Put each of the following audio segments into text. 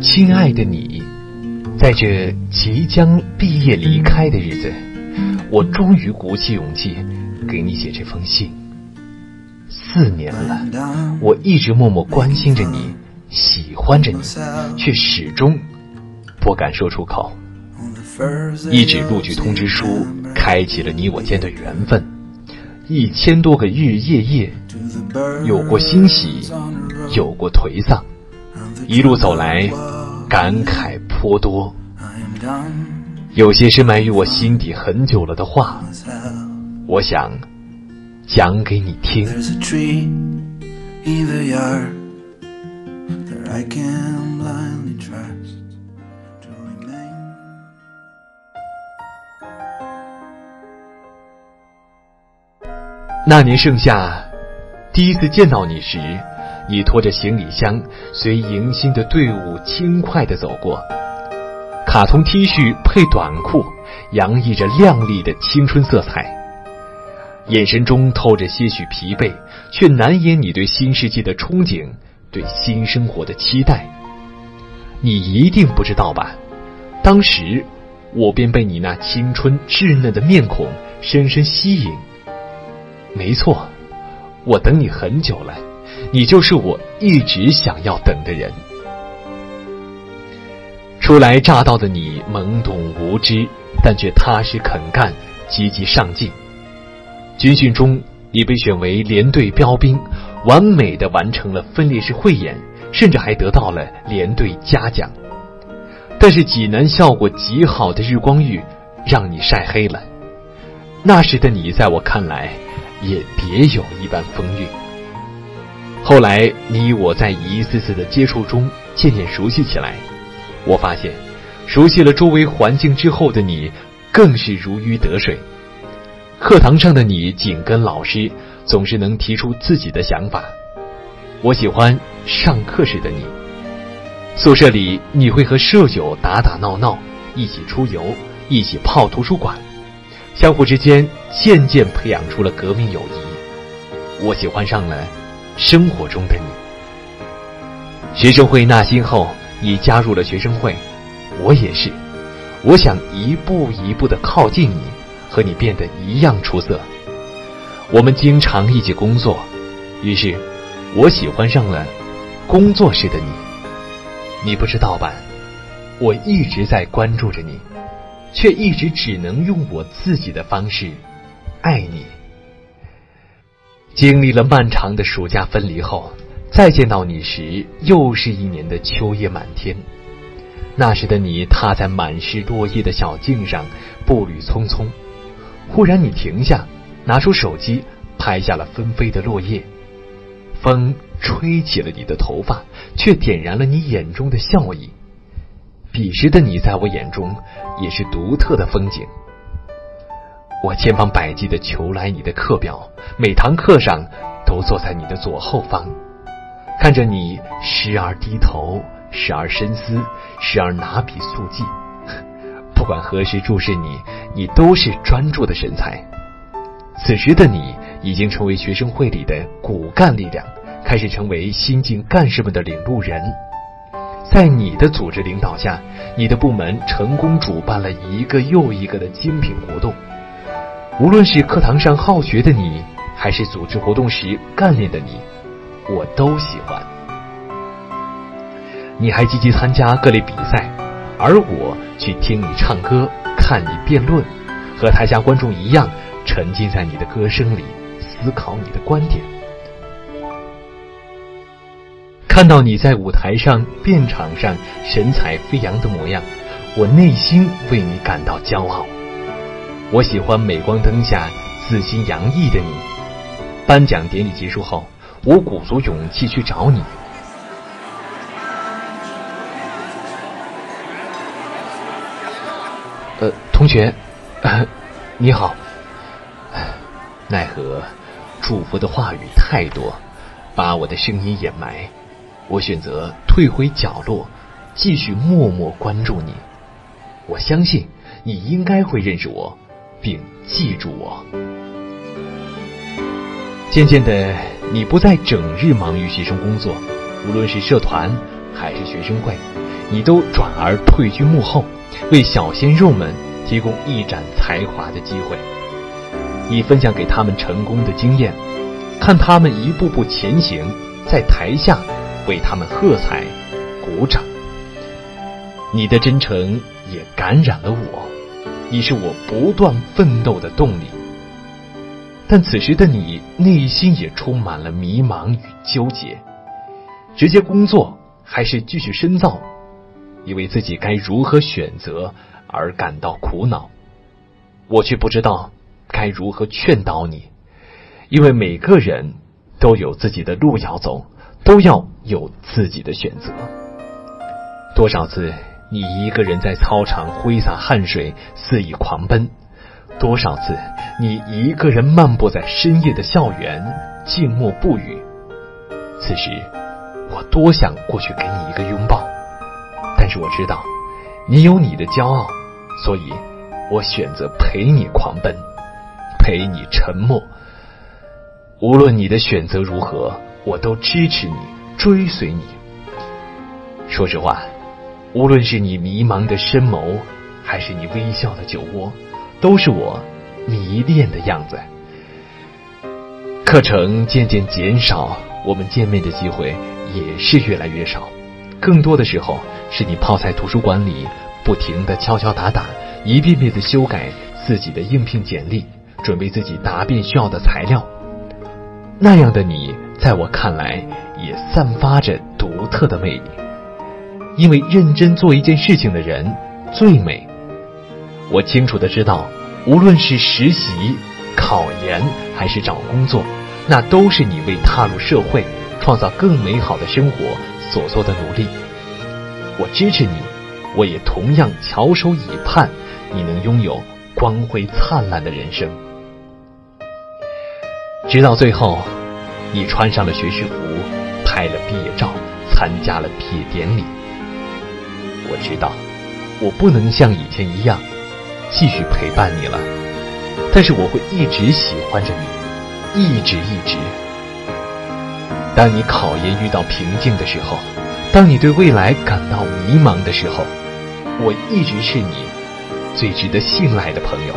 亲爱的你，在这即将毕业离开的日子，我终于鼓起勇气给你写这封信。四年了，我一直默默关心着你，喜欢着你，却始终不敢说出口。一纸录取通知书，开启了你我间的缘分。一千多个日日夜夜，有过欣喜，有过颓丧，一路走来，感慨颇多。有些深埋于我心底很久了的话，我想讲给你听。那年盛夏，第一次见到你时，你拖着行李箱，随迎新的队伍轻快地走过。卡通 T 恤配短裤，洋溢着亮丽的青春色彩。眼神中透着些许疲惫，却难掩你对新世界的憧憬，对新生活的期待。你一定不知道吧？当时，我便被你那青春稚嫩的面孔深深吸引。没错，我等你很久了，你就是我一直想要等的人。初来乍到的你懵懂无知，但却踏实肯干、积极上进。军训中，你被选为连队标兵，完美的完成了分列式汇演，甚至还得到了连队嘉奖。但是济南效果极好的日光浴，让你晒黑了。那时的你，在我看来。也别有一般风韵。后来，你与我在一次次的接触中渐渐熟悉起来。我发现，熟悉了周围环境之后的你，更是如鱼得水。课堂上的你紧跟老师，总是能提出自己的想法。我喜欢上课时的你。宿舍里，你会和舍友打打闹闹，一起出游，一起泡图书馆。相互之间渐渐培养出了革命友谊，我喜欢上了生活中的你。学生会纳新后，你加入了学生会，我也是。我想一步一步的靠近你，和你变得一样出色。我们经常一起工作，于是我喜欢上了工作室的你。你不知道吧？我一直在关注着你。却一直只能用我自己的方式爱你。经历了漫长的暑假分离后，再见到你时，又是一年的秋叶满天。那时的你踏在满是落叶的小径上，步履匆匆。忽然，你停下，拿出手机，拍下了纷飞的落叶。风吹起了你的头发，却点燃了你眼中的笑意。彼时的你，在我眼中也是独特的风景。我千方百计的求来你的课表，每堂课上都坐在你的左后方，看着你时而低头，时而深思，时而拿笔速记。不管何时注视你，你都是专注的神采。此时的你已经成为学生会里的骨干力量，开始成为新进干事们的领路人。在你的组织领导下，你的部门成功主办了一个又一个的精品活动。无论是课堂上好学的你，还是组织活动时干练的你，我都喜欢。你还积极参加各类比赛，而我去听你唱歌，看你辩论，和台下观众一样，沉浸在你的歌声里，思考你的观点。看到你在舞台上、辩场上神采飞扬的模样，我内心为你感到骄傲。我喜欢镁光灯下自信洋溢的你。颁奖典礼结束后，我鼓足勇气去找你。呃，同学，你好。奈何，祝福的话语太多，把我的声音掩埋。我选择退回角落，继续默默关注你。我相信你应该会认识我，并记住我。渐渐的，你不再整日忙于学生工作，无论是社团还是学生会，你都转而退居幕后，为小鲜肉们提供一展才华的机会。你分享给他们成功的经验，看他们一步步前行，在台下为他们喝彩、鼓掌。你的真诚也感染了我，你是我不断奋斗的动力。但此时的你内心也充满了迷茫与纠结：直接工作还是继续深造？你为自己该如何选择而感到苦恼。我却不知道该如何劝导你，因为每个人都有自己的路要走，都要有自己的选择。多少次？你一个人在操场挥洒汗水，肆意狂奔；多少次，你一个人漫步在深夜的校园，静默不语。此时，我多想过去给你一个拥抱，但是我知道，你有你的骄傲，所以我选择陪你狂奔，陪你沉默。无论你的选择如何，我都支持你，追随你。说实话。无论是你迷茫的深眸，还是你微笑的酒窝，都是我迷恋的样子。课程渐渐减少，我们见面的机会也是越来越少。更多的时候，是你泡在图书馆里，不停的敲敲打打，一遍遍的修改自己的应聘简历，准备自己答辩需要的材料。那样的你，在我看来，也散发着独特的魅力。因为认真做一件事情的人最美。我清楚的知道，无论是实习、考研还是找工作，那都是你为踏入社会、创造更美好的生活所做的努力。我支持你，我也同样翘首以盼，你能拥有光辉灿烂的人生。直到最后，你穿上了学士服，拍了毕业照，参加了毕业典礼。我知道，我不能像以前一样继续陪伴你了，但是我会一直喜欢着你，一直一直。当你考研遇到瓶颈的时候，当你对未来感到迷茫的时候，我一直是你最值得信赖的朋友。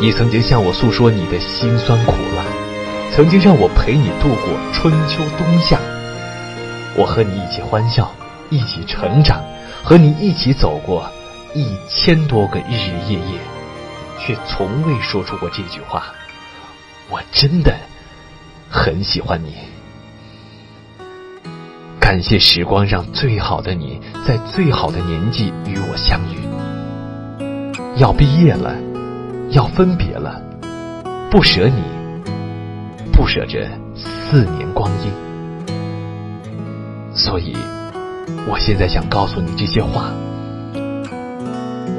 你曾经向我诉说你的辛酸苦辣，曾经让我陪你度过春秋冬夏，我和你一起欢笑。一起成长，和你一起走过一千多个日日夜夜，却从未说出过这句话。我真的很喜欢你。感谢时光让最好的你在最好的年纪与我相遇。要毕业了，要分别了，不舍你，不舍这四年光阴，所以。我现在想告诉你这些话，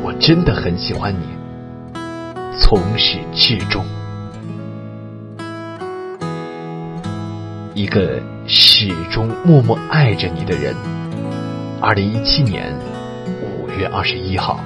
我真的很喜欢你，从始至终，一个始终默默爱着你的人。二零一七年五月二十一号。